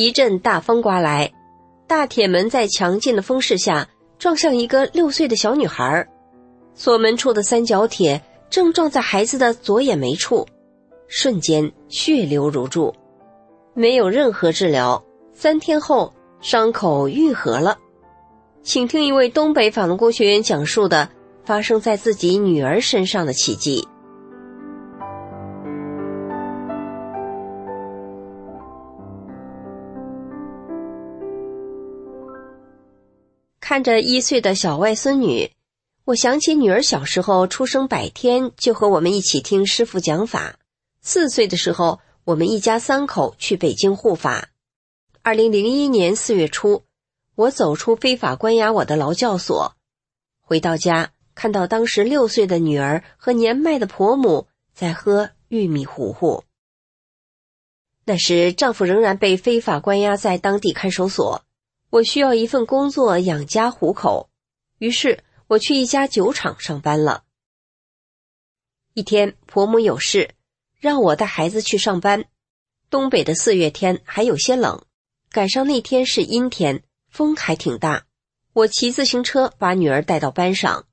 一阵大风刮来，大铁门在强劲的风势下撞向一个六岁的小女孩，锁门处的三角铁正撞在孩子的左眼眉处，瞬间血流如注，没有任何治疗，三天后伤口愈合了。请听一位东北法轮功学员讲述的发生在自己女儿身上的奇迹。看着一岁的小外孙女，我想起女儿小时候出生百天就和我们一起听师傅讲法。四岁的时候，我们一家三口去北京护法。二零零一年四月初，我走出非法关押我的劳教所，回到家，看到当时六岁的女儿和年迈的婆母在喝玉米糊糊。那时丈夫仍然被非法关押在当地看守所。我需要一份工作养家糊口，于是我去一家酒厂上班了。一天，婆母有事，让我带孩子去上班。东北的四月天还有些冷，赶上那天是阴天，风还挺大。我骑自行车把女儿带到班上。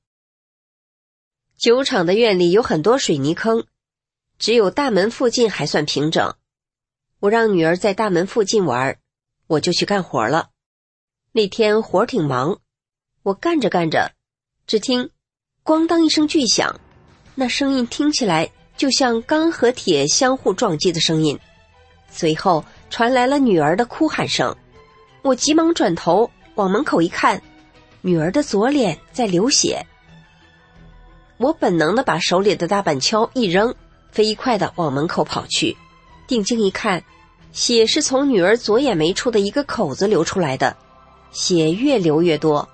酒厂的院里有很多水泥坑，只有大门附近还算平整。我让女儿在大门附近玩，我就去干活了。那天活挺忙，我干着干着，只听“咣当”一声巨响，那声音听起来就像钢和铁相互撞击的声音。随后传来了女儿的哭喊声，我急忙转头往门口一看，女儿的左脸在流血。我本能的把手里的大板锹一扔，飞快的往门口跑去，定睛一看，血是从女儿左眼眉处的一个口子流出来的。血越流越多，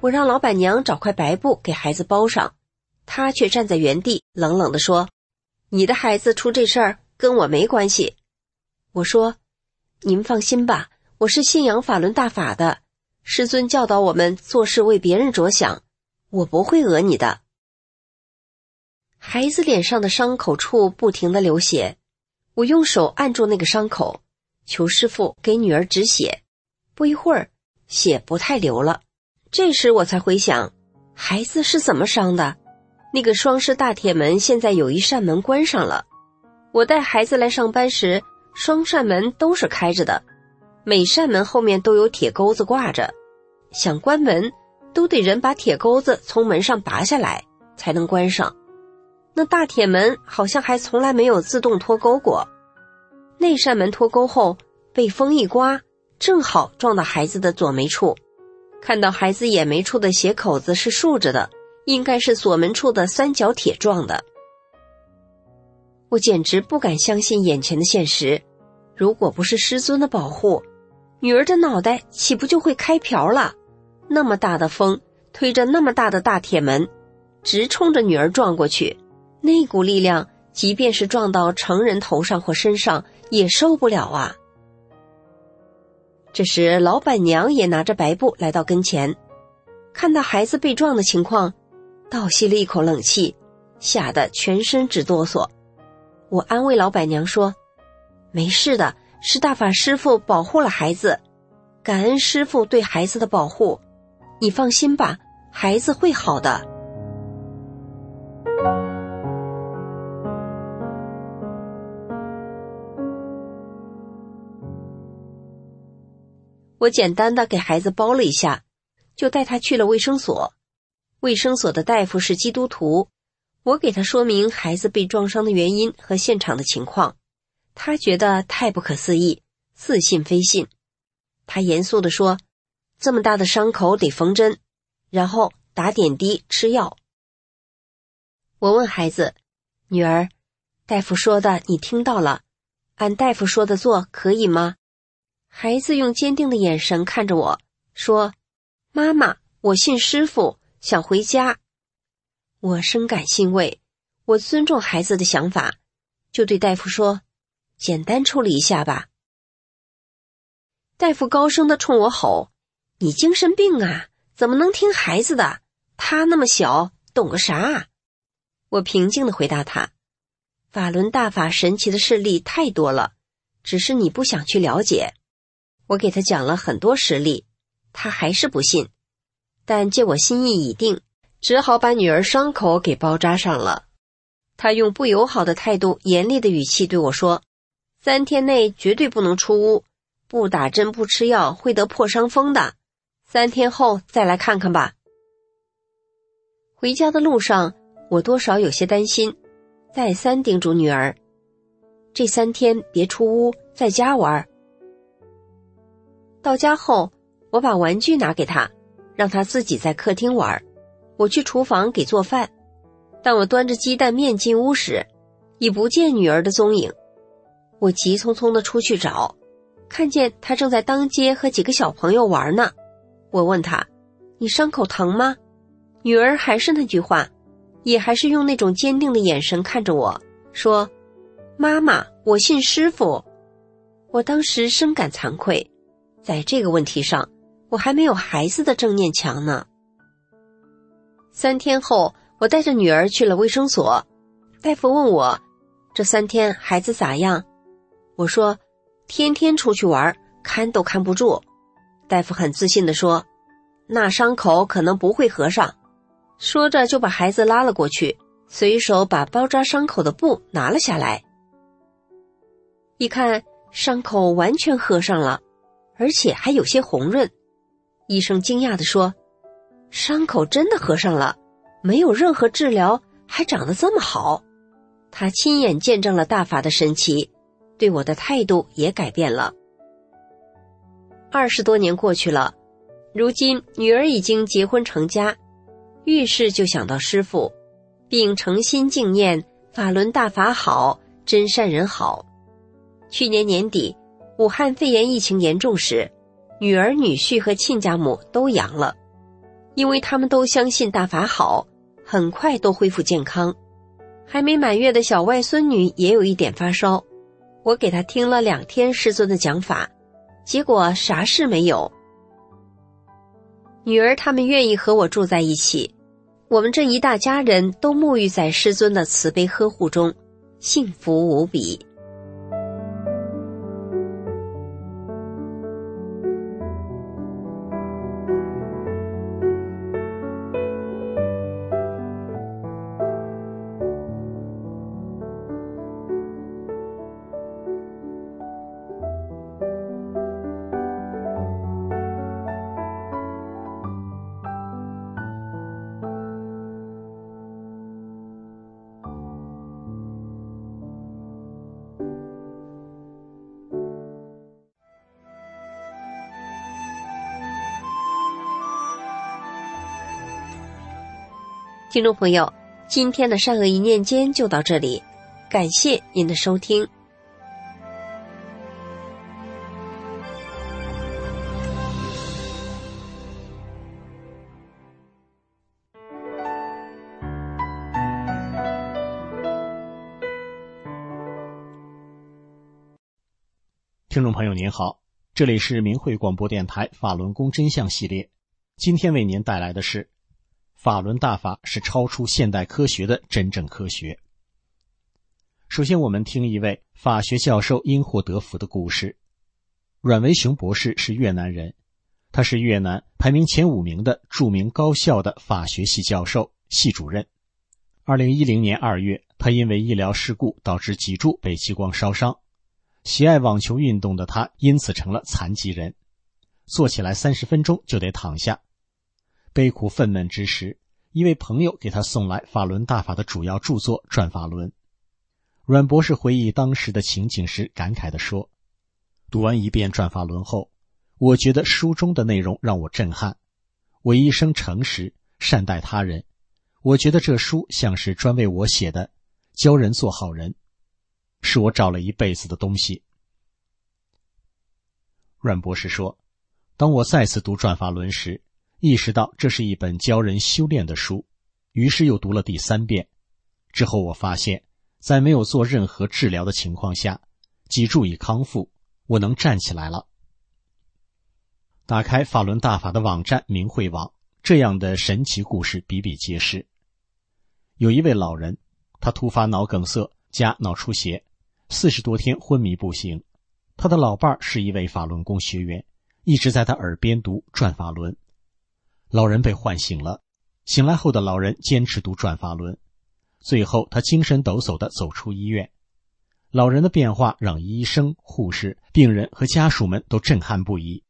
我让老板娘找块白布给孩子包上，她却站在原地冷冷地说：“你的孩子出这事儿跟我没关系。”我说：“您放心吧，我是信仰法轮大法的，师尊教导我们做事为别人着想，我不会讹你的。”孩子脸上的伤口处不停的流血，我用手按住那个伤口，求师傅给女儿止血。不一会儿。血不太流了，这时我才回想，孩子是怎么伤的。那个双式大铁门现在有一扇门关上了。我带孩子来上班时，双扇门都是开着的，每扇门后面都有铁钩子挂着，想关门都得人把铁钩子从门上拔下来才能关上。那大铁门好像还从来没有自动脱钩过。那扇门脱钩后，被风一刮。正好撞到孩子的左眉处，看到孩子眼眉处的血口子是竖着的，应该是锁门处的三角铁撞的。我简直不敢相信眼前的现实，如果不是师尊的保护，女儿的脑袋岂不就会开瓢了？那么大的风，推着那么大的大铁门，直冲着女儿撞过去，那股力量，即便是撞到成人头上或身上，也受不了啊！这时，老板娘也拿着白布来到跟前，看到孩子被撞的情况，倒吸了一口冷气，吓得全身直哆嗦。我安慰老板娘说：“没事的。”是大法师傅保护了孩子，感恩师傅对孩子的保护，你放心吧，孩子会好的。我简单的给孩子包了一下，就带他去了卫生所。卫生所的大夫是基督徒，我给他说明孩子被撞伤的原因和现场的情况。他觉得太不可思议，似信非信。他严肃地说：“这么大的伤口得缝针，然后打点滴吃药。”我问孩子：“女儿，大夫说的你听到了？按大夫说的做可以吗？”孩子用坚定的眼神看着我说：“妈妈，我信师傅，想回家。”我深感欣慰，我尊重孩子的想法，就对大夫说。简单处理一下吧。大夫高声的冲我吼：“你精神病啊？怎么能听孩子的？他那么小，懂个啥？”我平静的回答他：“法轮大法神奇的事例太多了，只是你不想去了解。”我给他讲了很多实例，他还是不信。但见我心意已定，只好把女儿伤口给包扎上了。他用不友好的态度、严厉的语气对我说。三天内绝对不能出屋，不打针不吃药会得破伤风的。三天后再来看看吧。回家的路上，我多少有些担心，再三叮嘱女儿：这三天别出屋，在家玩。到家后，我把玩具拿给他，让他自己在客厅玩。我去厨房给做饭，当我端着鸡蛋面进屋时，已不见女儿的踪影。我急匆匆的出去找，看见他正在当街和几个小朋友玩呢。我问他：“你伤口疼吗？”女儿还是那句话，也还是用那种坚定的眼神看着我说：“妈妈，我信师傅。”我当时深感惭愧，在这个问题上，我还没有孩子的正念强呢。三天后，我带着女儿去了卫生所，大夫问我：“这三天孩子咋样？”我说：“天天出去玩，看都看不住。”大夫很自信的说：“那伤口可能不会合上。”说着就把孩子拉了过去，随手把包扎伤口的布拿了下来。一看伤口完全合上了，而且还有些红润。医生惊讶的说：“伤口真的合上了，没有任何治疗，还长得这么好。”他亲眼见证了大法的神奇。对我的态度也改变了。二十多年过去了，如今女儿已经结婚成家，遇事就想到师傅，并诚心敬念法轮大法好，真善人好。去年年底，武汉肺炎疫情严重时，女儿、女婿和亲家母都阳了，因为他们都相信大法好，很快都恢复健康。还没满月的小外孙女也有一点发烧。我给他听了两天师尊的讲法，结果啥事没有。女儿他们愿意和我住在一起，我们这一大家人都沐浴在师尊的慈悲呵护中，幸福无比。听众朋友今天的善恶一念间就到这里感谢您的收听。听众朋友您好这里是明慧广播电台法轮功真相系列。今天为您带来的是法轮大法是超出现代科学的真正科学。首先，我们听一位法学教授因祸得福的故事。阮维雄博士是越南人，他是越南排名前五名的著名高校的法学系教授、系主任。二零一零年二月，他因为医疗事故导致脊柱被激光烧伤。喜爱网球运动的他，因此成了残疾人，坐起来三十分钟就得躺下。悲苦愤懑之时，一位朋友给他送来法轮大法的主要著作《转法轮》。阮博士回忆当时的情景时，感慨地说：“读完一遍《转法轮》后，我觉得书中的内容让我震撼。我一生诚实善待他人，我觉得这书像是专为我写的，教人做好人。”是我找了一辈子的东西。阮博士说：“当我再次读《转法轮》时，意识到这是一本教人修炼的书，于是又读了第三遍。之后我发现，在没有做任何治疗的情况下，脊柱已康复，我能站起来了。”打开法轮大法的网站明慧网，这样的神奇故事比比皆是。有一位老人，他突发脑梗塞加脑出血。四十多天昏迷不醒，他的老伴是一位法轮功学员，一直在他耳边读《转法轮》。老人被唤醒了，醒来后的老人坚持读《转法轮》，最后他精神抖擞地走出医院。老人的变化让医生、护士、病人和家属们都震撼不已。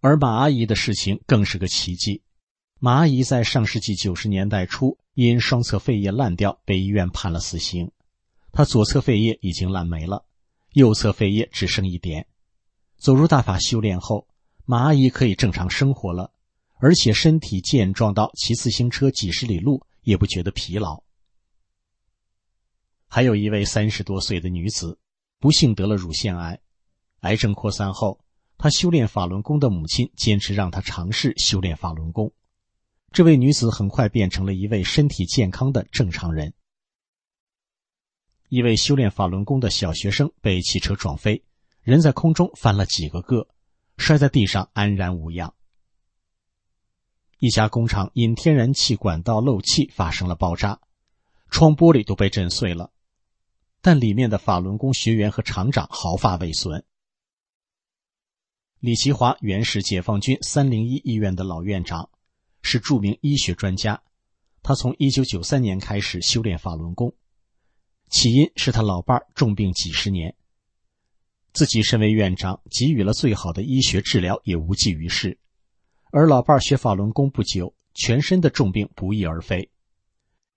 而马阿姨的事情更是个奇迹。马阿姨在上世纪九十年代初因双侧肺叶烂掉，被医院判了死刑。她左侧肺叶已经烂没了，右侧肺叶只剩一点。走入大法修炼后，马阿姨可以正常生活了，而且身体健壮到骑自行车几十里路也不觉得疲劳。还有一位三十多岁的女子，不幸得了乳腺癌，癌症扩散后，她修炼法轮功的母亲坚持让她尝试修炼法轮功。这位女子很快变成了一位身体健康的正常人。一位修炼法轮功的小学生被汽车撞飞，人在空中翻了几个个，摔在地上安然无恙。一家工厂因天然气管道漏气发生了爆炸，窗玻璃都被震碎了，但里面的法轮功学员和厂长毫发未损。李奇华原是解放军三零一医院的老院长，是著名医学专家，他从一九九三年开始修炼法轮功。起因是他老伴儿重病几十年，自己身为院长，给予了最好的医学治疗也无济于事，而老伴学法轮功不久，全身的重病不翼而飞。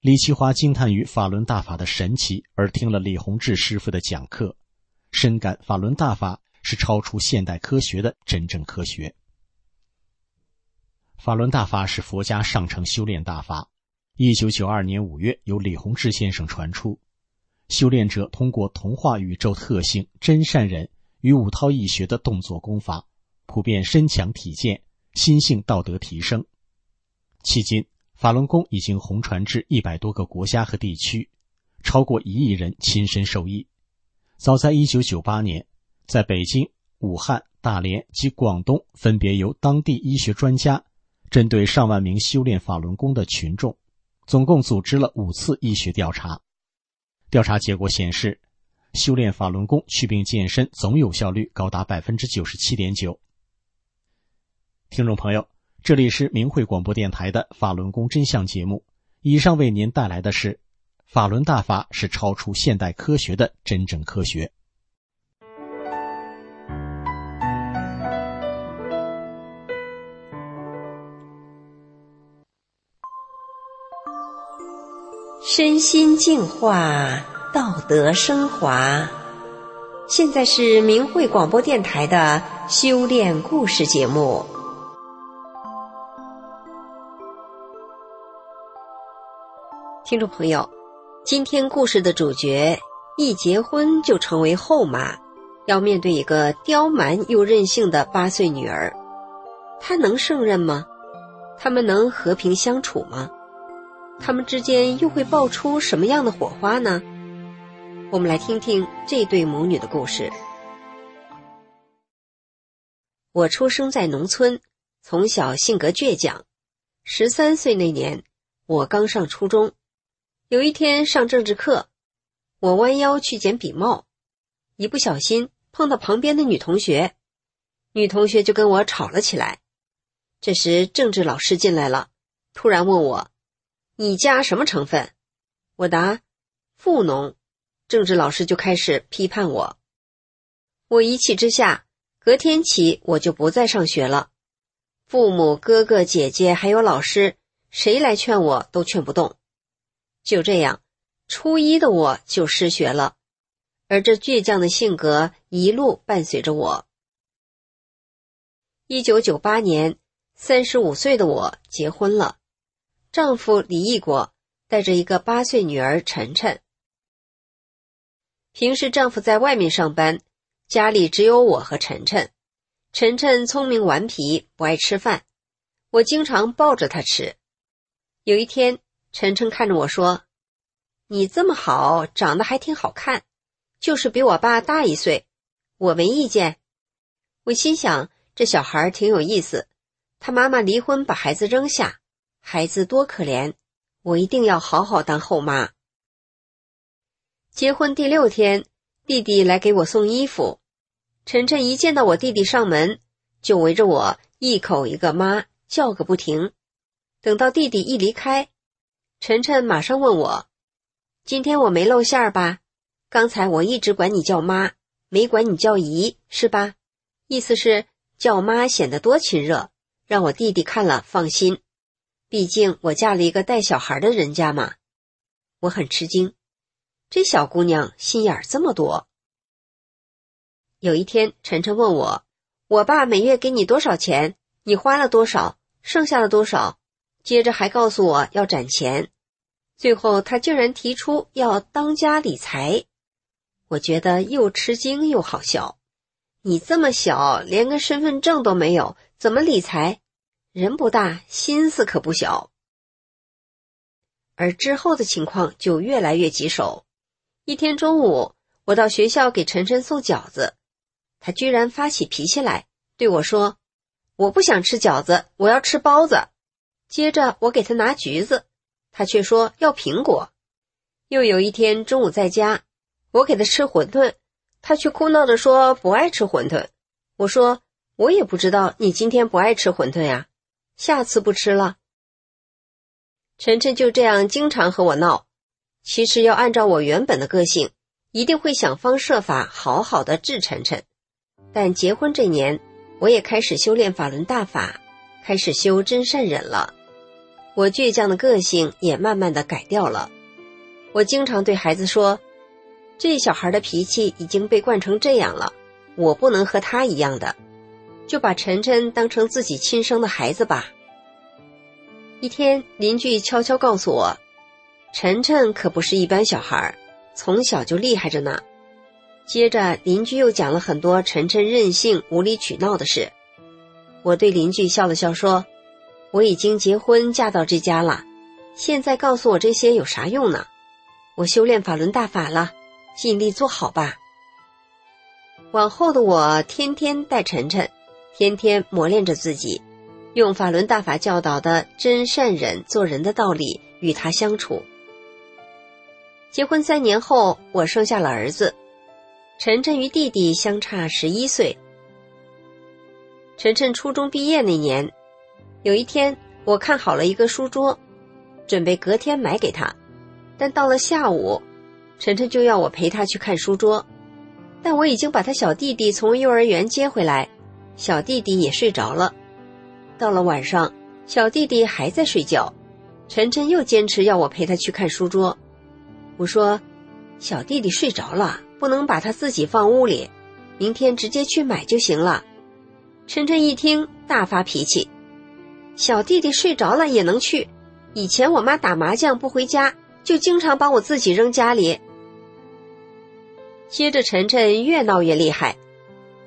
李奇华惊叹于法轮大法的神奇，而听了李洪志师傅的讲课，深感法轮大法是超出现代科学的真正科学。法轮大法是佛家上乘修炼大法，一九九二年五月由李洪志先生传出。修炼者通过同化宇宙特性真善忍与五韬易学的动作功法，普遍身强体健，心性道德提升。迄今，法轮功已经红传至一百多个国家和地区，超过一亿人亲身受益。早在一九九八年，在北京、武汉、大连及广东，分别由当地医学专家针对上万名修炼法轮功的群众，总共组织了五次医学调查。调查结果显示，修炼法轮功祛病健身总有效率高达百分之九十七点九。听众朋友，这里是明慧广播电台的法轮功真相节目，以上为您带来的是：法轮大法是超出现代科学的真正科学。身心净化，道德升华。现在是明慧广播电台的修炼故事节目。听众朋友，今天故事的主角一结婚就成为后妈，要面对一个刁蛮又任性的八岁女儿，她能胜任吗？他们能和平相处吗？他们之间又会爆出什么样的火花呢？我们来听听这对母女的故事。我出生在农村，从小性格倔强。十三岁那年，我刚上初中。有一天上政治课，我弯腰去捡笔帽，一不小心碰到旁边的女同学，女同学就跟我吵了起来。这时政治老师进来了，突然问我：“你家什么成分？”我答：“富农。”政治老师就开始批判我。我一气之下，隔天起我就不再上学了。父母、哥哥、姐姐还有老师，谁来劝我都劝不动。就这样，初一的我就失学了，而这倔强的性格一路伴随着我。一九九八年，三十五岁的我结婚了，丈夫李义国带着一个八岁女儿晨晨。平时丈夫在外面上班，家里只有我和晨晨。晨晨聪明顽皮，不爱吃饭，我经常抱着他吃。有一天，晨晨看着我说：“你这么好，长得还挺好看，就是比我爸大一岁，我没意见。”我心想，这小孩挺有意思。他妈妈离婚，把孩子扔下，孩子多可怜，我一定要好好当后妈。结婚第六天，弟弟来给我送衣服。晨晨一见到我弟弟上门，就围着我一口一个妈叫个不停。等到弟弟一离开，晨晨马上问我：“今天我没露馅儿吧？刚才我一直管你叫妈，没管你叫姨，是吧？意思是叫妈显得多亲热，让我弟弟看了放心。毕竟我嫁了一个带小孩的人家嘛。”我很吃惊。这小姑娘心眼儿这么多。有一天，晨晨问我：“我爸每月给你多少钱？你花了多少？剩下了多少？”接着还告诉我要攒钱。最后，他竟然提出要当家理财。我觉得又吃惊又好笑。你这么小，连个身份证都没有，怎么理财？人不大，心思可不小。而之后的情况就越来越棘手。一天中午，我到学校给晨晨送饺子，他居然发起脾气来，对我说：“我不想吃饺子，我要吃包子。”接着我给他拿橘子，他却说要苹果。又有一天中午在家，我给他吃馄饨，他却哭闹着说不爱吃馄饨。我说：“我也不知道你今天不爱吃馄饨呀，下次不吃了。”晨晨就这样经常和我闹。其实要按照我原本的个性，一定会想方设法好好的治晨晨。但结婚这年，我也开始修炼法轮大法，开始修真善忍了。我倔强的个性也慢慢的改掉了。我经常对孩子说：“这小孩的脾气已经被惯成这样了，我不能和他一样的，就把晨晨当成自己亲生的孩子吧。”一天，邻居悄悄告诉我。晨晨可不是一般小孩，从小就厉害着呢。接着，邻居又讲了很多晨晨任性、无理取闹的事。我对邻居笑了笑，说：“我已经结婚嫁到这家了，现在告诉我这些有啥用呢？我修炼法轮大法了，尽力做好吧。往后的我，天天带晨晨，天天磨练着自己，用法轮大法教导的真善忍做人的道理与他相处。”结婚三年后，我生下了儿子。晨晨与弟弟相差十一岁。晨晨初中毕业那年，有一天我看好了一个书桌，准备隔天买给他。但到了下午，晨晨就要我陪他去看书桌。但我已经把他小弟弟从幼儿园接回来，小弟弟也睡着了。到了晚上，小弟弟还在睡觉，晨晨又坚持要我陪他去看书桌。我说：“小弟弟睡着了，不能把他自己放屋里，明天直接去买就行了。”晨晨一听，大发脾气：“小弟弟睡着了也能去？以前我妈打麻将不回家，就经常把我自己扔家里。”接着，晨晨越闹越厉害。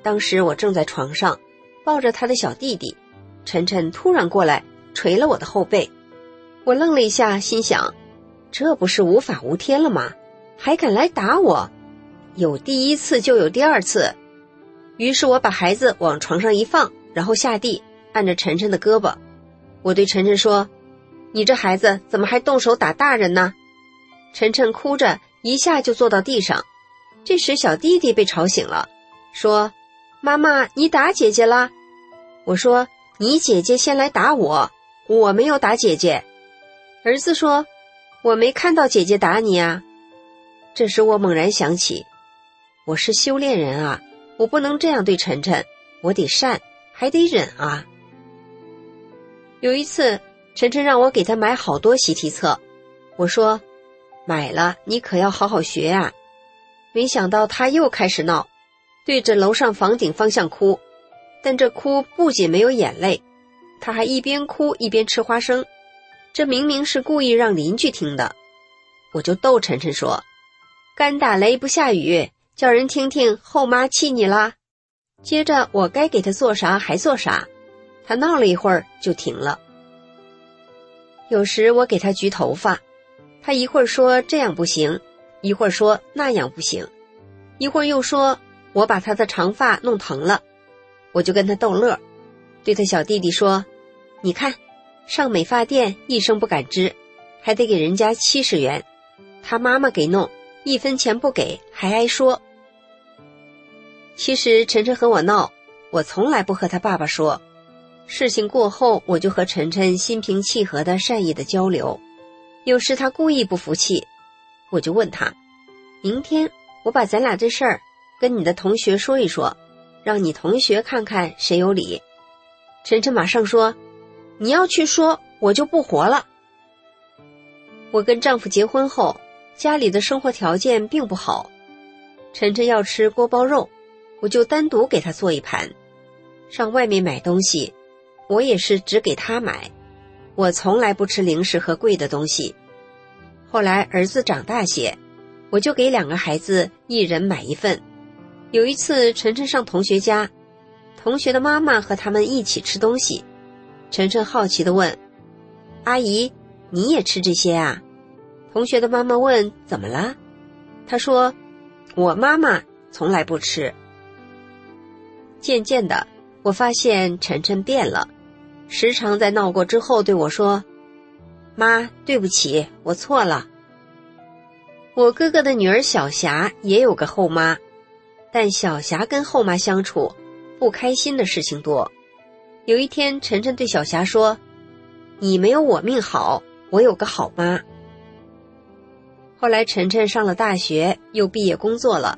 当时我正在床上，抱着他的小弟弟，晨晨突然过来捶了我的后背，我愣了一下，心想。这不是无法无天了吗？还敢来打我？有第一次就有第二次。于是我把孩子往床上一放，然后下地按着晨晨的胳膊。我对晨晨说：“你这孩子怎么还动手打大人呢？”晨晨哭着一下就坐到地上。这时小弟弟被吵醒了，说：“妈妈，你打姐姐啦？”我说：“你姐姐先来打我，我没有打姐姐。”儿子说：“我没看到姐姐打你啊。”这时我猛然想起，我是修炼人啊，我不能这样对晨晨，我得善，还得忍啊。有一次，晨晨让我给他买好多习题册，我说：“买了，你可要好好学呀。”没想到他又开始闹，对着楼上房顶方向哭，但这哭不仅没有眼泪，他还一边哭一边吃花生，这明明是故意让邻居听的。我就逗晨晨说：“干打雷不下雨，叫人听听后妈气你啦。”接着我该给他做啥还做啥。他闹了一会儿就停了。有时我给他焗头发，他一会儿说这样不行，一会儿说那样不行，一会儿又说我把他的长发弄疼了，我就跟他逗乐，对他小弟弟说：“你看，上美发店一声不敢吱，还得给人家七十元，他妈妈给弄一分钱不给还挨说。”其实晨晨和我闹，我从来不和他爸爸说。事情过后，我就和晨晨心平气和的、善意的交流。有时他故意不服气，我就问他：“明天我把咱俩这事儿跟你的同学说一说，让你同学看看谁有理。”晨晨马上说：“你要去说，我就不活了。”我跟丈夫结婚后，家里的生活条件并不好。晨晨要吃锅包肉，我就单独给他做一盘。上外面买东西。我也是只给他买，我从来不吃零食和贵的东西。后来儿子长大些，我就给两个孩子一人买一份。有一次晨晨上同学家，同学的妈妈和他们一起吃东西，晨晨好奇的问：“阿姨，你也吃这些啊？”同学的妈妈问：“怎么了？”他说：“我妈妈从来不吃。”渐渐的，我发现晨晨变了。时常在闹过之后对我说：“妈，对不起，我错了。”我哥哥的女儿小霞也有个后妈，但小霞跟后妈相处，不开心的事情多。有一天，晨晨对小霞说：“你没有我命好，我有个好妈。”后来，晨晨上了大学，又毕业工作了，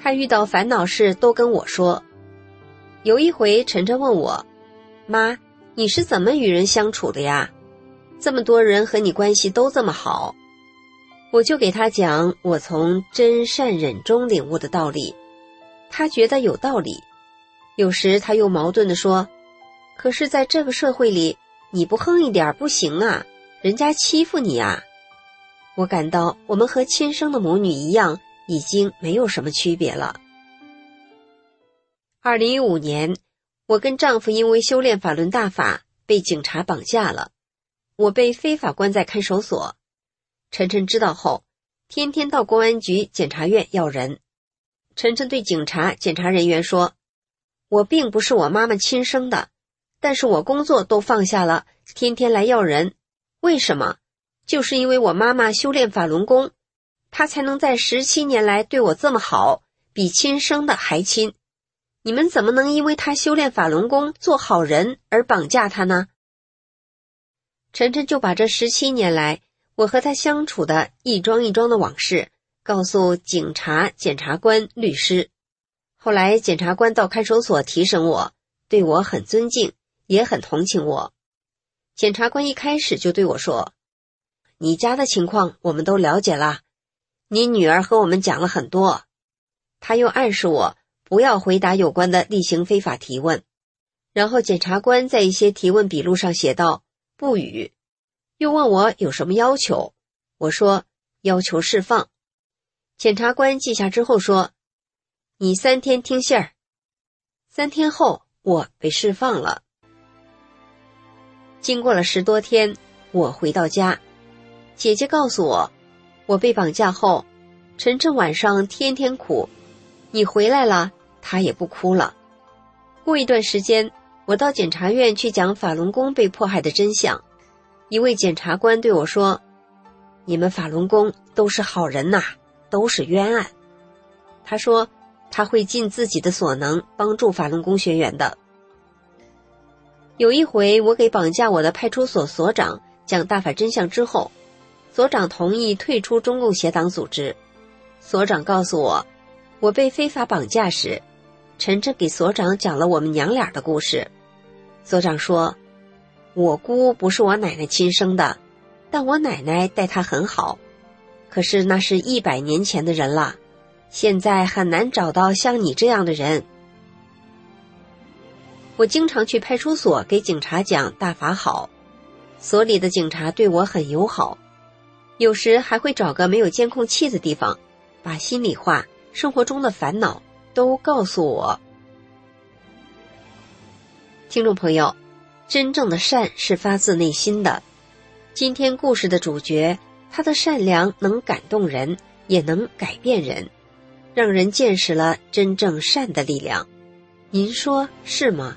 他遇到烦恼事都跟我说。有一回，晨晨问我：“妈。”你是怎么与人相处的呀？这么多人和你关系都这么好，我就给他讲我从真善忍中领悟的道理，他觉得有道理。有时他又矛盾的说：“可是在这个社会里，你不横一点不行啊，人家欺负你啊。”我感到我们和亲生的母女一样，已经没有什么区别了。二零一五年。我跟丈夫因为修炼法轮大法被警察绑架了，我被非法关在看守所。晨晨知道后，天天到公安局、检察院要人。晨晨对警察、检察人员说：“我并不是我妈妈亲生的，但是我工作都放下了，天天来要人。为什么？就是因为我妈妈修炼法轮功，她才能在十七年来对我这么好，比亲生的还亲。”你们怎么能因为她修炼法轮功做好人而绑架她呢？晨晨就把这十七年来我和他相处的一桩一桩的往事告诉警察、检察官、律师。后来检察官到看守所提审我，对我很尊敬，也很同情我。检察官一开始就对我说：“你家的情况我们都了解了，你女儿和我们讲了很多。”他又暗示我。不要回答有关的例行非法提问。然后检察官在一些提问笔录上写道：“不语。”又问我有什么要求，我说要求释放。检察官记下之后说：“你三天听信儿。”三天后我被释放了。经过了十多天，我回到家，姐姐告诉我，我被绑架后，晨晨晚上天天哭，你回来了。他也不哭了。过一段时间，我到检察院去讲法轮功被迫害的真相。一位检察官对我说：“你们法轮功都是好人呐，都是冤案。”他说他会尽自己的所能帮助法轮功学员的。有一回，我给绑架我的派出所所长讲大法真相之后，所长同意退出中共邪党组织。所长告诉我，我被非法绑架时，晨晨给所长讲了我们娘俩的故事。所长说，我姑不是我奶奶亲生的，但我奶奶待她很好。可是那是一百年前的人了，现在很难找到像你这样的人。我经常去派出所给警察讲大法好，所里的警察对我很友好，有时还会找个没有监控器的地方，把心里话、生活中的烦恼都告诉我。听众朋友，真正的善是发自内心的。今天故事的主角，他的善良能感动人，也能改变人，让人见识了真正善的力量。您说是吗？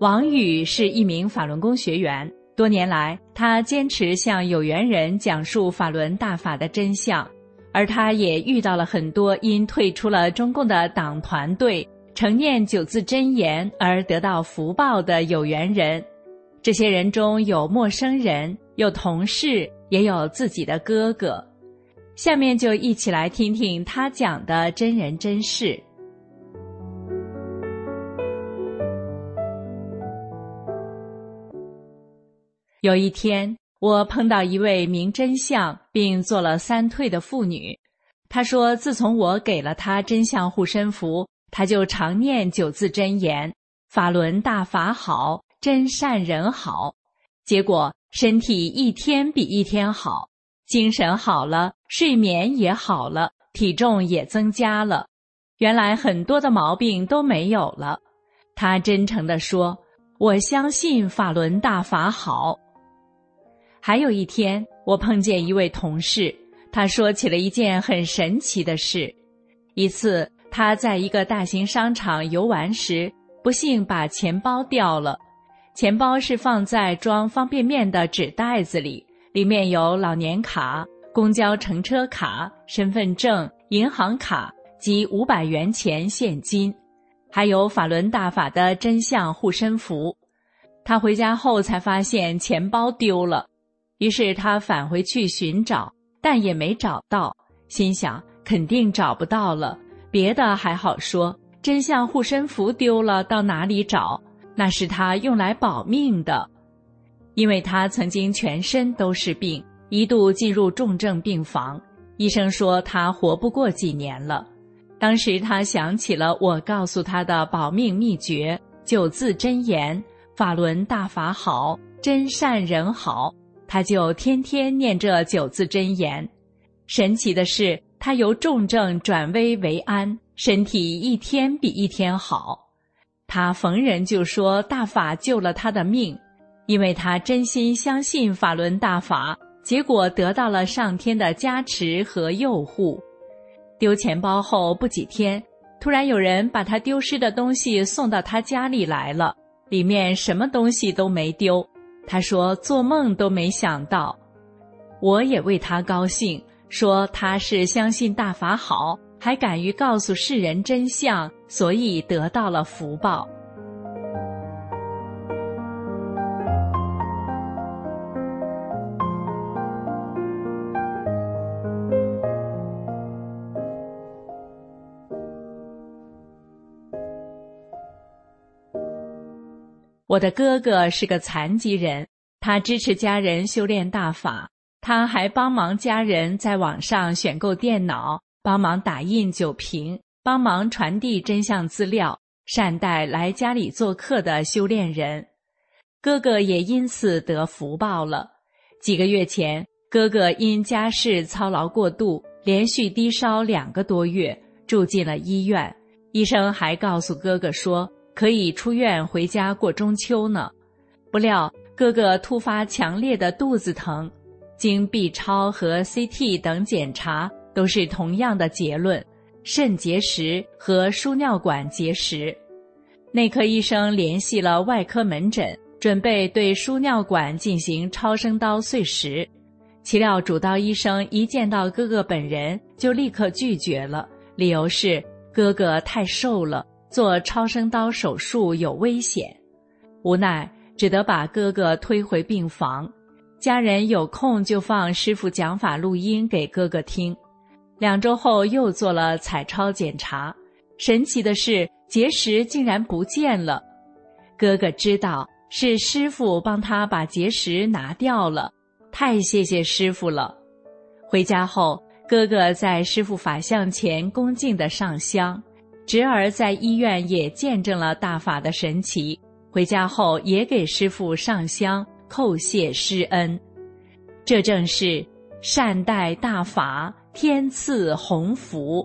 王宇是一名法轮功学员，多年来，他坚持向有缘人讲述法轮大法的真相，而他也遇到了很多因退出了中共的党团队，成念九字真言而得到福报的有缘人。这些人中有陌生人，有同事，也有自己的哥哥。下面就一起来听听他讲的真人真事。有一天，我碰到一位明真相并做了三退的妇女。她说，自从我给了她真相护身符，她就常念九字真言：“法轮大法好，真善人好。”结果身体一天比一天好，精神好了，睡眠也好了，体重也增加了，原来很多的毛病都没有了。她真诚地说：“我相信法轮大法好。”还有一天，我碰见一位同事，他说起了一件很神奇的事。一次，他在一个大型商场游玩时，不幸把钱包掉了。钱包是放在装方便面的纸袋子里，里面有老年卡、公交乘车卡、身份证、银行卡及五百元钱现金，还有法轮大法的真相护身符。他回家后才发现钱包丢了。于是他返回去寻找，但也没找到，心想肯定找不到了。别的还好说，真相护身符丢了，到哪里找？那是他用来保命的，因为他曾经全身都是病，一度进入重症病房，医生说他活不过几年了。当时他想起了我告诉他的保命秘诀：九字真言，法轮大法好，真善人好。他就天天念这九字真言。神奇的是，他由重症转危为安，身体一天比一天好。他逢人就说大法救了他的命，因为他真心相信法轮大法，结果得到了上天的加持和佑护。丢钱包后不几天，突然有人把他丢失的东西送到他家里来了，里面什么东西都没丢。他说做梦都没想到，我也为他高兴，说他是相信大法好。还敢于告诉世人真相，所以得到了福报。我的哥哥是个残疾人，他支持家人修炼大法，他还帮忙家人在网上选购电脑。帮忙打印酒瓶，帮忙传递真相资料，善待来家里做客的修炼人。哥哥也因此得福报了。几个月前，哥哥因家事操劳过度，连续低烧两个多月，住进了医院。医生还告诉哥哥说可以出院回家过中秋呢。不料哥哥突发强烈的肚子疼，经 B 超和 CT 等检查。都是同样的结论：肾结石和输尿管结石。内科医生联系了外科门诊，准备对输尿管进行超声刀碎石。岂料主刀医生一见到哥哥本人，就立刻拒绝了，理由是哥哥太瘦了，做超声刀手术有危险。无奈只得把哥哥推回病房。家人有空就放师傅讲法录音给哥哥听。两周后又做了彩超检查，神奇的是结石竟然不见了。哥哥知道是师傅帮他把结石拿掉了，太谢谢师傅了。回家后，哥哥在师傅法像前恭敬地上香，侄儿在医院也见证了大法的神奇，回家后也给师傅上香叩谢师恩。这正是善待大法。天赐鸿福。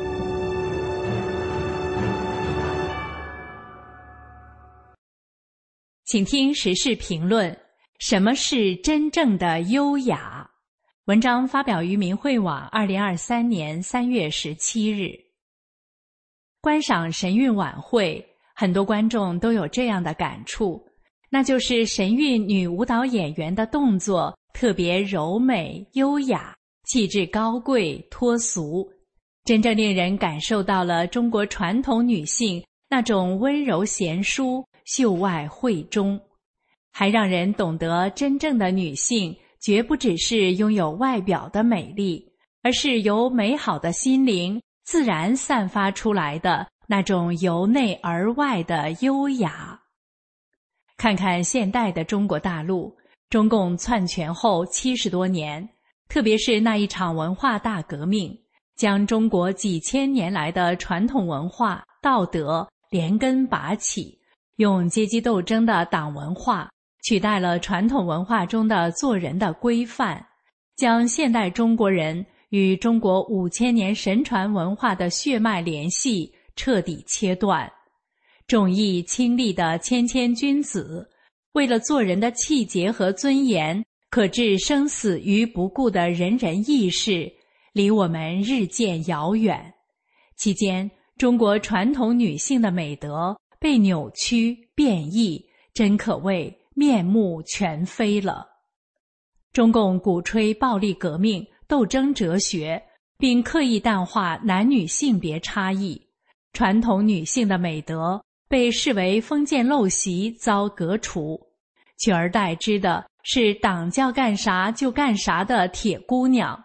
请听时事评论：什么是真正的优雅？文章发表于明慧网，二零二三年三月十七日。观赏神韵晚会，很多观众都有这样的感触，那就是神韵女舞蹈演员的动作特别柔美、优雅，气质高贵脱俗，真正令人感受到了中国传统女性那种温柔贤淑。秀外慧中，还让人懂得真正的女性绝不只是拥有外表的美丽，而是由美好的心灵自然散发出来的那种由内而外的优雅。看看现代的中国大陆，中共篡权后七十多年，特别是那一场文化大革命，将中国几千年来的传统文化道德连根拔起。用阶级斗争的党文化取代了传统文化中的做人的规范，将现代中国人与中国五千年神传文化的血脉联系彻底切断。重义轻利的谦谦君子，为了做人的气节和尊严，可置生死于不顾的仁人义士，离我们日渐遥远。期间。中国传统女性的美德被扭曲变异，真可谓面目全非了。中共鼓吹暴力革命斗争哲学，并刻意淡化男女性别差异，传统女性的美德被视为封建陋习，遭革除，取而代之的。是党叫干啥就干啥的铁姑娘，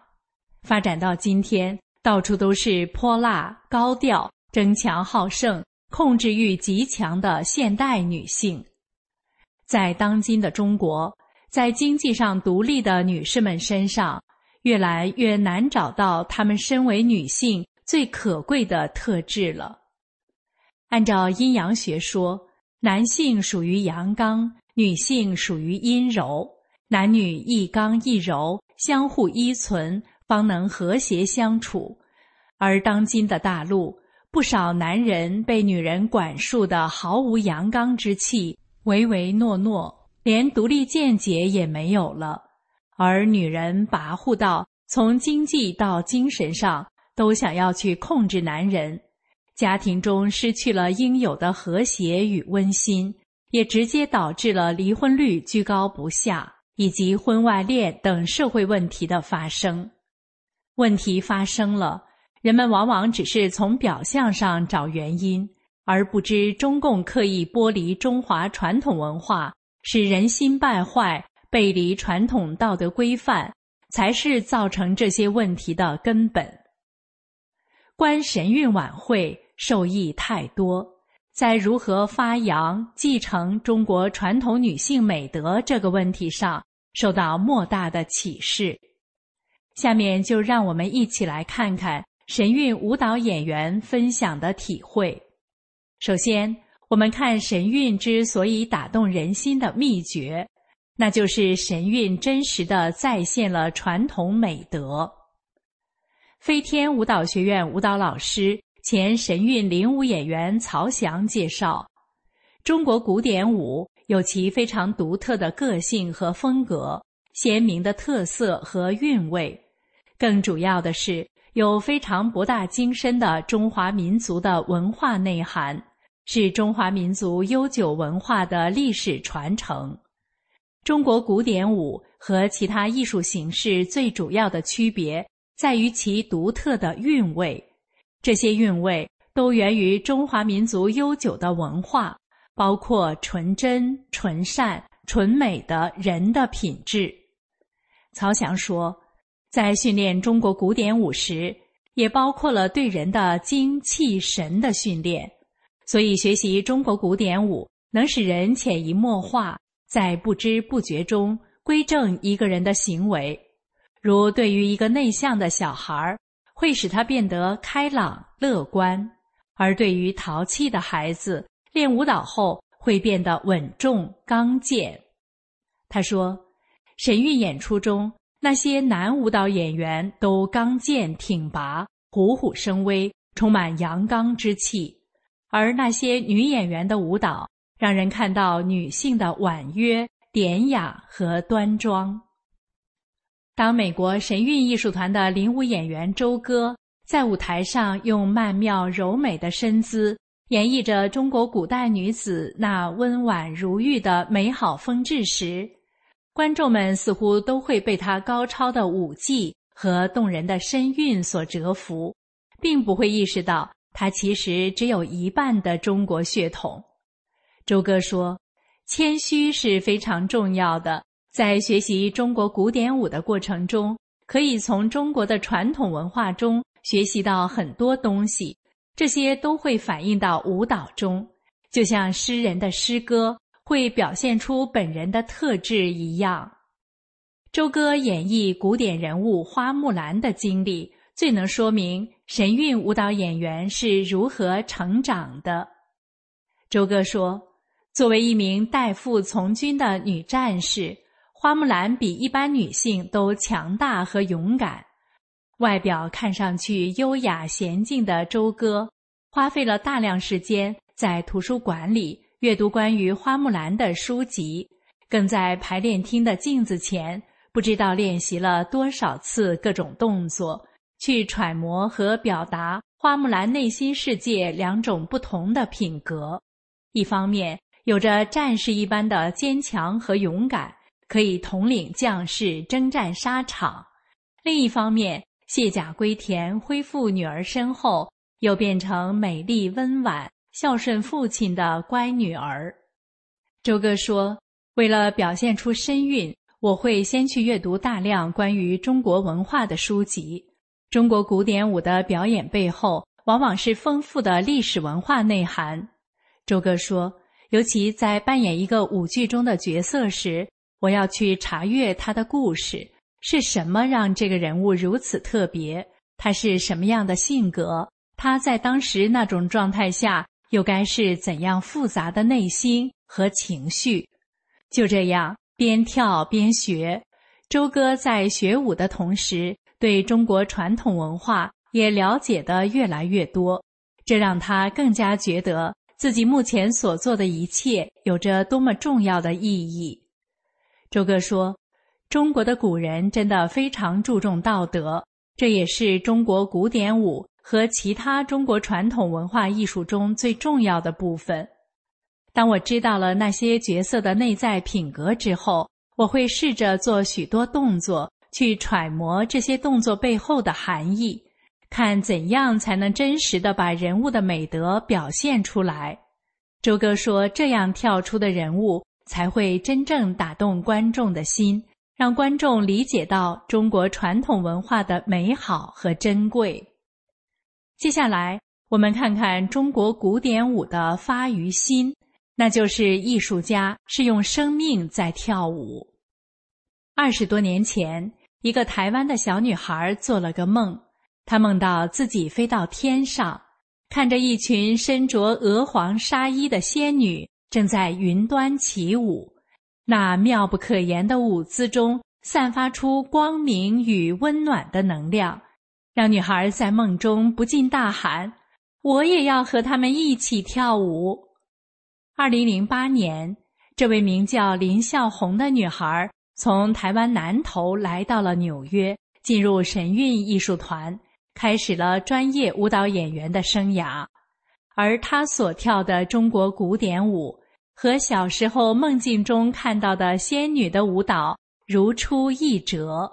发展到今天，到处都是泼辣、高调、争强好胜、控制欲极强的现代女性。在当今的中国，在经济上独立的女士们身上，越来越难找到她们身为女性最可贵的特质了。按照阴阳学说，男性属于阳刚。女性属于阴柔，男女一刚一柔，相互依存，方能和谐相处。而当今的大陆，不少男人被女人管束的毫无阳刚之气，唯唯诺诺，连独立见解也没有了；而女人跋扈到从经济到精神上都想要去控制男人，家庭中失去了应有的和谐与温馨。也直接导致了离婚率居高不下，以及婚外恋等社会问题的发生。问题发生了，人们往往只是从表象上找原因，而不知中共刻意剥离中华传统文化，使人心败坏、背离传统道德规范，才是造成这些问题的根本。观神韵晚会受益太多。在如何发扬、继承中国传统女性美德这个问题上，受到莫大的启示。下面就让我们一起来看看神韵舞蹈演员分享的体会。首先，我们看神韵之所以打动人心的秘诀，那就是神韵真实的再现了传统美德。飞天舞蹈学院舞蹈老师。前神韵领舞演员曹翔介绍，中国古典舞有其非常独特的个性和风格，鲜明的特色和韵味。更主要的是，有非常博大精深的中华民族的文化内涵，是中华民族悠久文化的历史传承。中国古典舞和其他艺术形式最主要的区别在于其独特的韵味。这些韵味都源于中华民族悠久的文化，包括纯真、纯善、纯美的人的品质。曹翔说，在训练中国古典舞时，也包括了对人的精气神的训练。所以，学习中国古典舞能使人潜移默化，在不知不觉中归正一个人的行为。如对于一个内向的小孩。会使他变得开朗乐观，而对于淘气的孩子，练舞蹈后会变得稳重刚健。他说，神韵演出中那些男舞蹈演员都刚健挺拔、虎虎生威，充满阳刚之气；而那些女演员的舞蹈，让人看到女性的婉约、典雅和端庄。当美国神韵艺术团的领舞演员周歌在舞台上用曼妙柔美的身姿演绎着中国古代女子那温婉如玉的美好风致时，观众们似乎都会被他高超的舞技和动人的身韵所折服，并不会意识到他其实只有一半的中国血统。周歌说：“谦虚是非常重要的。”在学习中国古典舞的过程中，可以从中国的传统文化中学习到很多东西，这些都会反映到舞蹈中，就像诗人的诗歌会表现出本人的特质一样。周哥演绎古典人物花木兰的经历，最能说明神韵舞蹈演员是如何成长的。周哥说：“作为一名代父从军的女战士。”花木兰比一般女性都强大和勇敢，外表看上去优雅娴静的周哥，花费了大量时间在图书馆里阅读关于花木兰的书籍，更在排练厅的镜子前不知道练习了多少次各种动作，去揣摩和表达花木兰内心世界两种不同的品格：一方面有着战士一般的坚强和勇敢，可以统领将士征战沙场；另一方面，卸甲归田，恢复女儿身后，又变成美丽温婉、孝顺父亲的乖女儿。周哥说：“为了表现出身孕，我会先去阅读大量关于中国文化的书籍。”中国古典舞的表演背后，往往是丰富的历史文化内涵。周哥说，尤其在扮演一个舞剧中的角色时，我要去查阅他的故事，是什么让这个人物如此特别？他是什么样的性格？他在当时那种状态下，又该是怎样复杂的内心和情绪？就这样，边跳边学。周哥在学舞的同时。对中国传统文化也了解的越来越多，这让他更加觉得自己目前所做的一切有着多么重要的意义。周哥说：“中国的古人真的非常注重道德，这也是中国古典舞和其他中国传统文化艺术中最重要的部分。当我知道了那些角色的内在品格之后，我会试着做许多动作。”去揣摩这些动作背后的含义，看怎样才能真实的把人物的美德表现出来。周哥说：“这样跳出的人物才会真正打动观众的心，让观众理解到中国传统文化的美好和珍贵。”接下来，我们看看中国古典舞的发于心，那就是艺术家是用生命在跳舞。二十多年前。一个台湾的小女孩做了个梦，她梦到自己飞到天上，看着一群身着鹅黄纱衣的仙女正在云端起舞。那妙不可言的舞姿中散发出光明与温暖的能量，让女孩在梦中不禁大喊：“我也要和他们一起跳舞。”二零零八年，这位名叫林孝红的女孩。从台湾南投来到了纽约，进入神韵艺术团，开始了专业舞蹈演员的生涯。而她所跳的中国古典舞，和小时候梦境中看到的仙女的舞蹈如出一辙。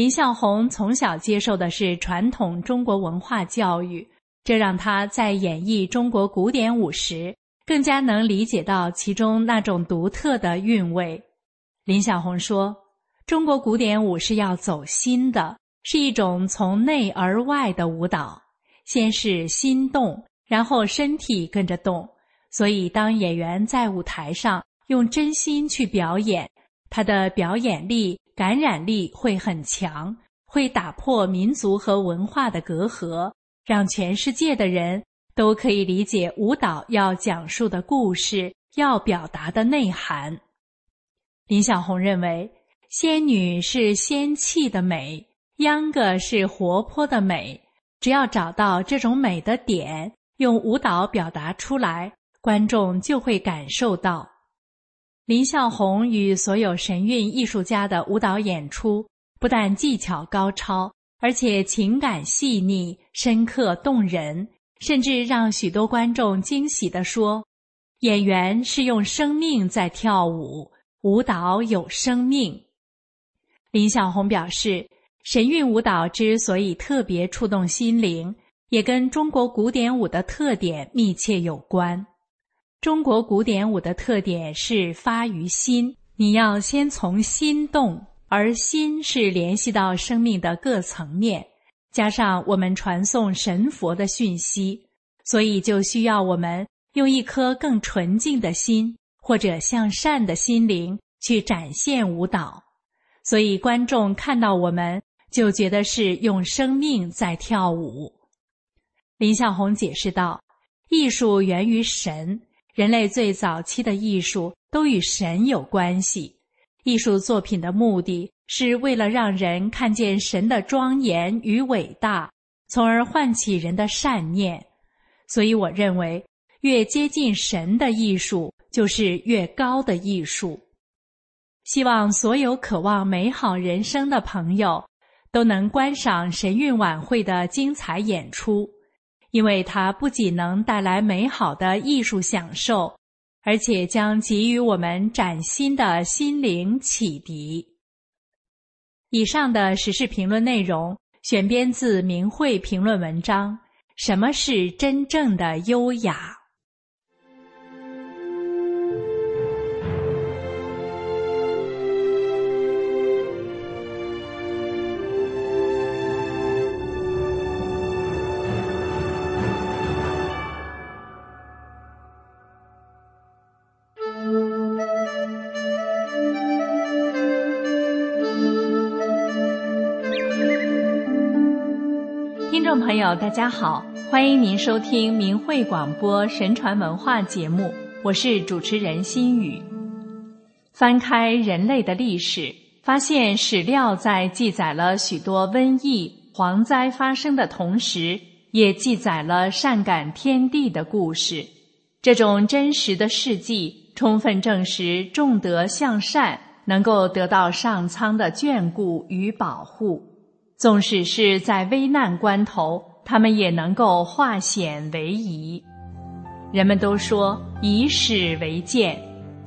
林孝红从小接受的是传统中国文化教育，这让他在演绎中国古典舞时，更加能理解到其中那种独特的韵味。林小红说：“中国古典舞是要走心的，是一种从内而外的舞蹈。先是心动，然后身体跟着动。所以，当演员在舞台上用真心去表演，他的表演力、感染力会很强，会打破民族和文化的隔阂，让全世界的人都可以理解舞蹈要讲述的故事，要表达的内涵。”林小红认为，仙女是仙气的美，秧歌是活泼的美。只要找到这种美的点，用舞蹈表达出来，观众就会感受到。林孝红与所有神韵艺术家的舞蹈演出，不但技巧高超，而且情感细腻、深刻动人，甚至让许多观众惊喜地说：“演员是用生命在跳舞。”舞蹈有生命，林小红表示，神韵舞蹈之所以特别触动心灵，也跟中国古典舞的特点密切有关。中国古典舞的特点是发于心，你要先从心动，而心是联系到生命的各层面，加上我们传送神佛的讯息，所以就需要我们用一颗更纯净的心。或者向善的心灵去展现舞蹈，所以观众看到我们就觉得是用生命在跳舞。林小红解释道：“艺术源于神，人类最早期的艺术都与神有关系。艺术作品的目的是为了让人看见神的庄严与伟大，从而唤起人的善念。所以，我认为越接近神的艺术。”就是越高的艺术。希望所有渴望美好人生的朋友，都能观赏神韵晚会的精彩演出，因为它不仅能带来美好的艺术享受，而且将给予我们崭新的心灵启迪。以上的时事评论内容选编自明慧评论文章。什么是真正的优雅？大家好，欢迎您收听明慧广播神传文化节目，我是主持人心雨。翻开人类的历史，发现史料在记载了许多瘟疫、蝗灾发生的同时，也记载了善感天地的故事。这种真实的事迹，充分证实重德向善能够得到上苍的眷顾与保护。纵使是在危难关头，他们也能够化险为夷。人们都说以史为鉴，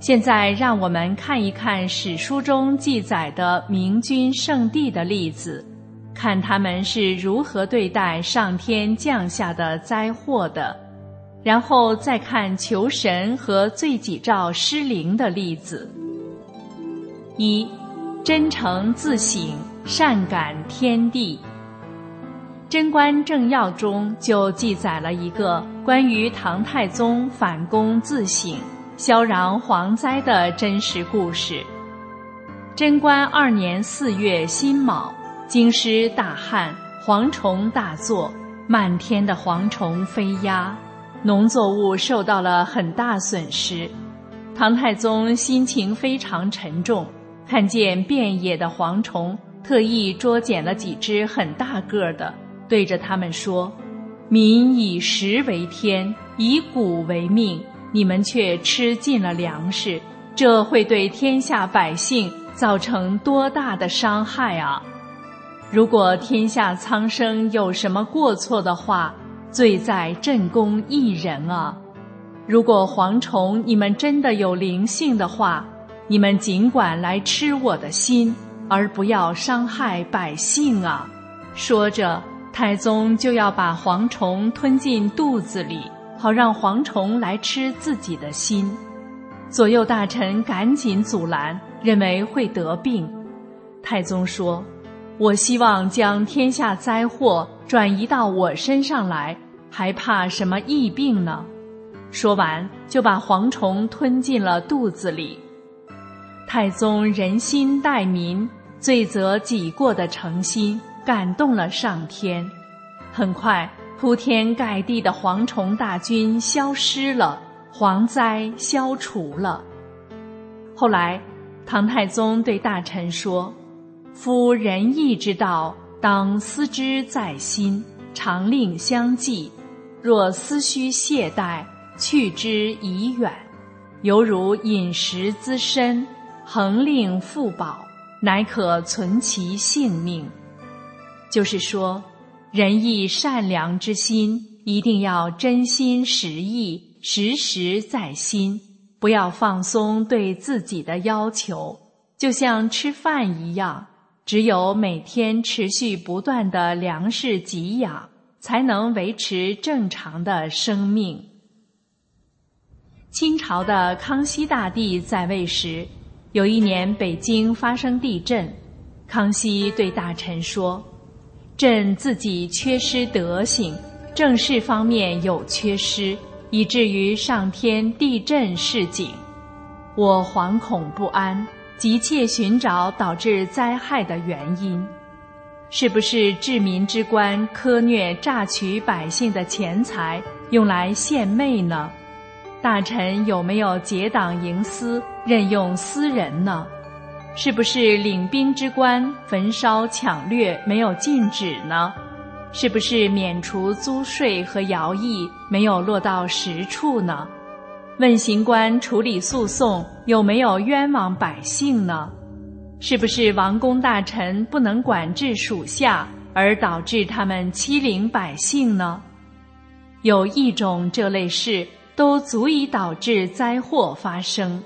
现在让我们看一看史书中记载的明君圣帝的例子，看他们是如何对待上天降下的灾祸的，然后再看求神和罪己诏失灵的例子。一，真诚自省。善感天地，《贞观政要》中就记载了一个关于唐太宗反躬自省、消攘蝗灾的真实故事。贞观二年四月辛卯，京师大旱，蝗虫大作，漫天的蝗虫飞压，农作物受到了很大损失。唐太宗心情非常沉重，看见遍野的蝗虫。特意捉捡了几只很大个的，对着他们说：“民以食为天，以谷为命，你们却吃尽了粮食，这会对天下百姓造成多大的伤害啊！如果天下苍生有什么过错的话，罪在朕公一人啊！如果蝗虫你们真的有灵性的话，你们尽管来吃我的心。”而不要伤害百姓啊！说着，太宗就要把蝗虫吞进肚子里，好让蝗虫来吃自己的心。左右大臣赶紧阻拦，认为会得病。太宗说：“我希望将天下灾祸转移到我身上来，还怕什么疫病呢？”说完，就把蝗虫吞进了肚子里。太宗仁心待民。罪责己过的诚心感动了上天，很快铺天盖地的蝗虫大军消失了，蝗灾消除了。后来，唐太宗对大臣说：“夫仁义之道，当思之在心，常令相继。若思须懈怠，去之已远。犹如饮食滋身，恒令腹饱。”乃可存其性命。就是说，仁义善良之心一定要真心实意、时时在心，不要放松对自己的要求。就像吃饭一样，只有每天持续不断的粮食给养，才能维持正常的生命。清朝的康熙大帝在位时。有一年，北京发生地震，康熙对大臣说：“朕自己缺失德行，政事方面有缺失，以至于上天地震示警，我惶恐不安，急切寻找导致灾害的原因，是不是治民之官苛虐榨取百姓的钱财，用来献媚呢？”大臣有没有结党营私、任用私人呢？是不是领兵之官焚烧抢掠没有禁止呢？是不是免除租税和徭役没有落到实处呢？问刑官处理诉讼有没有冤枉百姓呢？是不是王公大臣不能管制属下，而导致他们欺凌百姓呢？有一种这类事，都足以导致灾祸发生。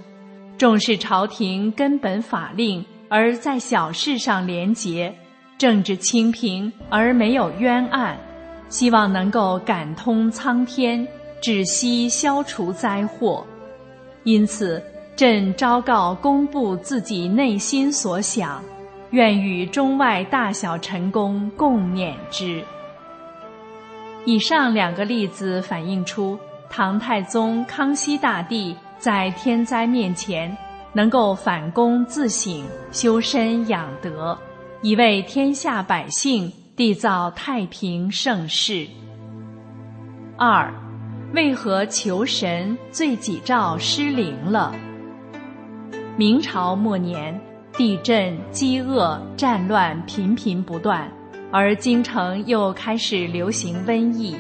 重视朝廷根本法令，而在小事上廉洁，政治清平而没有冤案，希望能够感通苍天，止息消除灾祸。因此。朕昭告公布自己内心所想，愿与中外大小臣工共勉之。以上两个例子反映出唐太宗康熙大帝在天灾面前能够反躬自省、修身养德，以为天下百姓缔造太平盛世。二，为何求神罪己诏失灵了？明朝末年，地震、饥饿、战乱频频不断，而京城又开始流行瘟疫。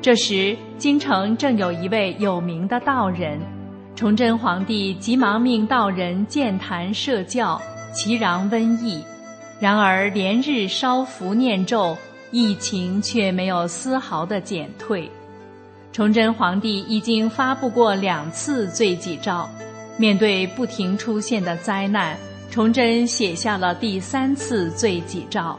这时，京城正有一位有名的道人，崇祯皇帝急忙命道人建坛设教，祈禳瘟疫。然而，连日烧符念咒，疫情却没有丝毫的减退。崇祯皇帝已经发布过两次罪己诏。面对不停出现的灾难，崇祯写下了第三次罪己诏：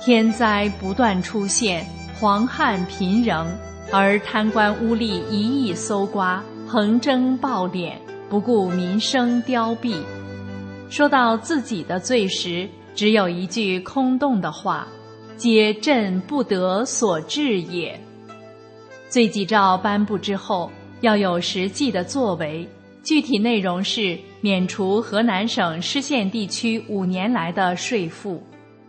天灾不断出现，黄旱频仍，而贪官污吏一意搜刮，横征暴敛，不顾民生凋敝。说到自己的罪时，只有一句空洞的话：“皆朕不得所致也。”罪己诏颁布之后，要有实际的作为。具体内容是免除河南省失县地区五年来的税赋，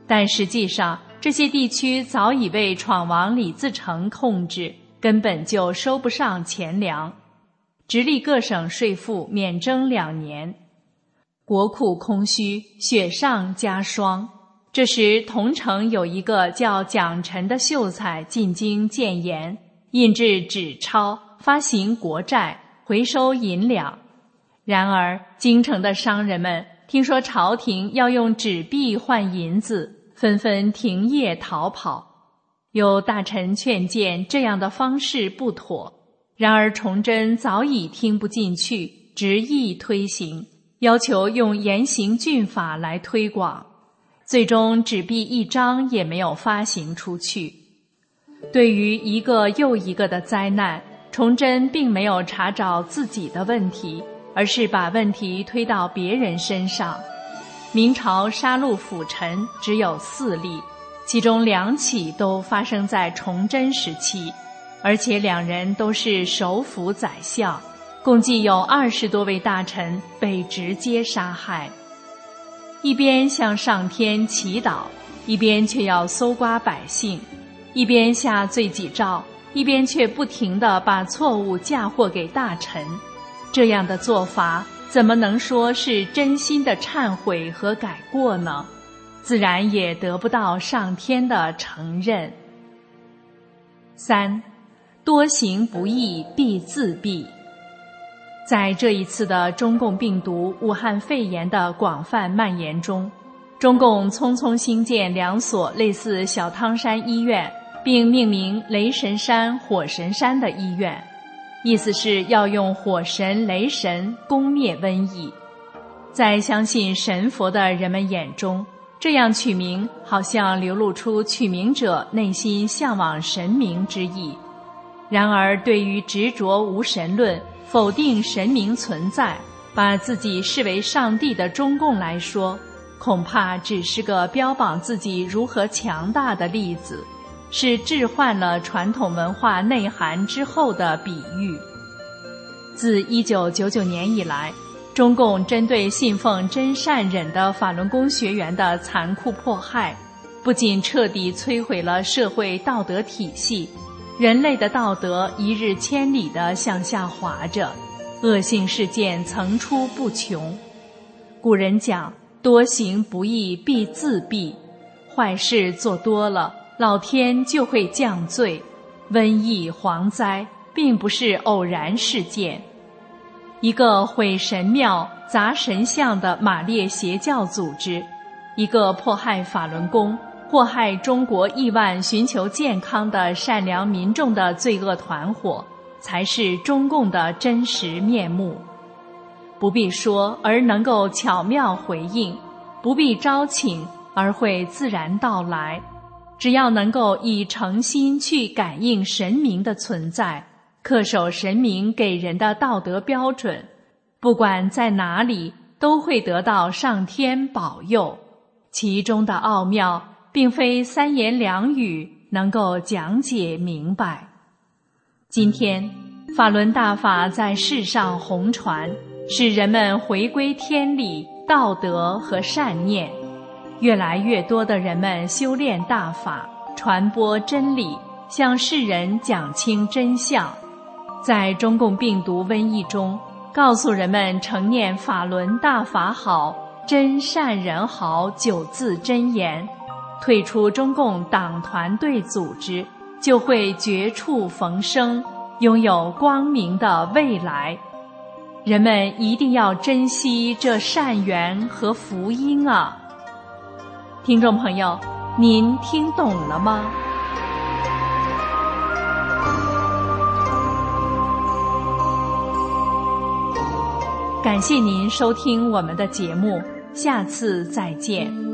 但实际上这些地区早已被闯王李自成控制，根本就收不上钱粮。直隶各省税赋免征两年，国库空虚，雪上加霜。这时桐城有一个叫蒋臣的秀才进京谏言，印制纸钞，发行国债，回收银两。然而，京城的商人们听说朝廷要用纸币换银子，纷纷停业逃跑。有大臣劝谏这样的方式不妥，然而崇祯早已听不进去，执意推行，要求用严刑峻法来推广。最终，纸币一张也没有发行出去。对于一个又一个的灾难，崇祯并没有查找自己的问题。而是把问题推到别人身上。明朝杀戮辅臣只有四例，其中两起都发生在崇祯时期，而且两人都是首辅宰相，共计有二十多位大臣被直接杀害。一边向上天祈祷，一边却要搜刮百姓；一边下罪己诏，一边却不停地把错误嫁祸给大臣。这样的做法怎么能说是真心的忏悔和改过呢？自然也得不到上天的承认。三，多行不义必自毙。在这一次的中共病毒武汉肺炎的广泛蔓延中，中共匆匆兴建两所类似小汤山医院，并命名雷神山、火神山的医院。意思是要用火神、雷神攻灭瘟疫，在相信神佛的人们眼中，这样取名好像流露出取名者内心向往神明之意。然而，对于执着无神论、否定神明存在、把自己视为上帝的中共来说，恐怕只是个标榜自己如何强大的例子。是置换了传统文化内涵之后的比喻。自一九九九年以来，中共针对信奉真善忍的法轮功学员的残酷迫害，不仅彻底摧毁了社会道德体系，人类的道德一日千里地向下滑着，恶性事件层出不穷。古人讲：“多行不义必自毙”，坏事做多了。老天就会降罪，瘟疫、蝗灾并不是偶然事件。一个毁神庙、砸神像的马列邪教组织，一个迫害法轮功、祸害中国亿万寻求健康的善良民众的罪恶团伙，才是中共的真实面目。不必说，而能够巧妙回应；不必招请，而会自然到来。只要能够以诚心去感应神明的存在。恪守神明给人的道德标准，不管在哪里，都会得到上天保佑。其中的奥妙，并非三言两语能够讲解明白。今天，法轮大法在世上红传，使人们回归天理、道德和善念。越来越多的人们修炼大法，传播真理，向世人讲清真相。在中共病毒瘟疫中，告诉人们承念法轮大法好，真善人好九字真言，退出中共党团队组织，就会绝处逢生，拥有光明的未来。人们一定要珍惜这善缘和福音啊！听众朋友，您听懂了吗？感谢您收听我们的节目，下次再见。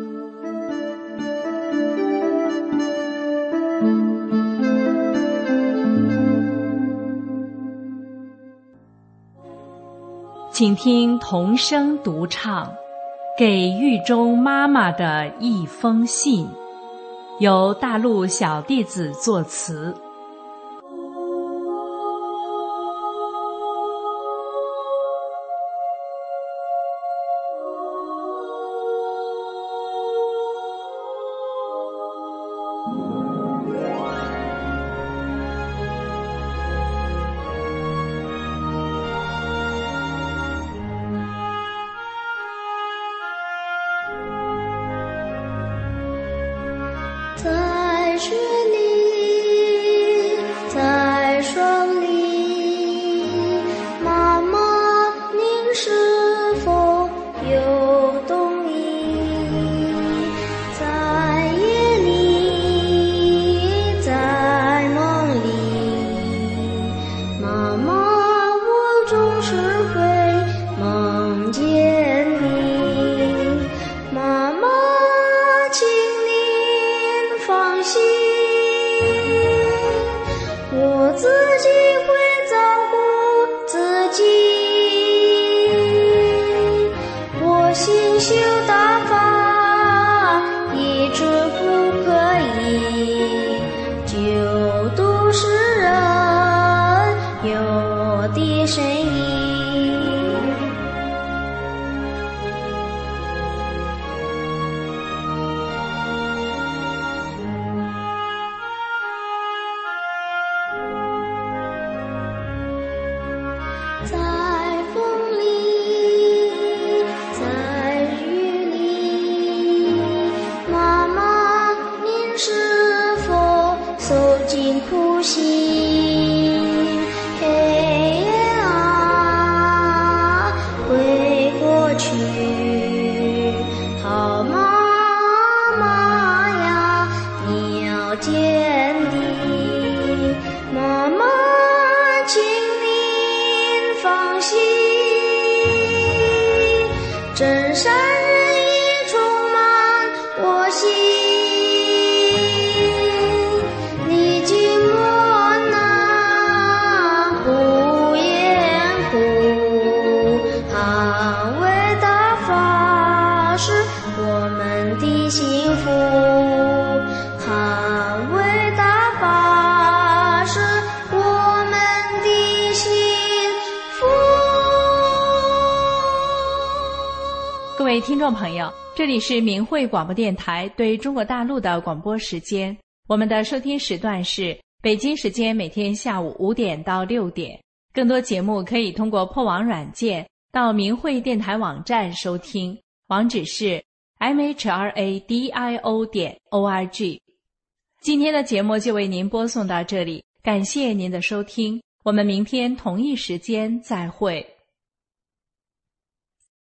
请听童声独唱《给狱中妈妈的一封信》，由大陆小弟子作词。有读诗人有笛声这里是明慧广播电台对中国大陆的广播时间。我们的收听时段是北京时间每天下午五点到六点。更多节目可以通过破网软件到明慧电台网站收听，网址是 mhradio 点 org。今天的节目就为您播送到这里，感谢您的收听，我们明天同一时间再会。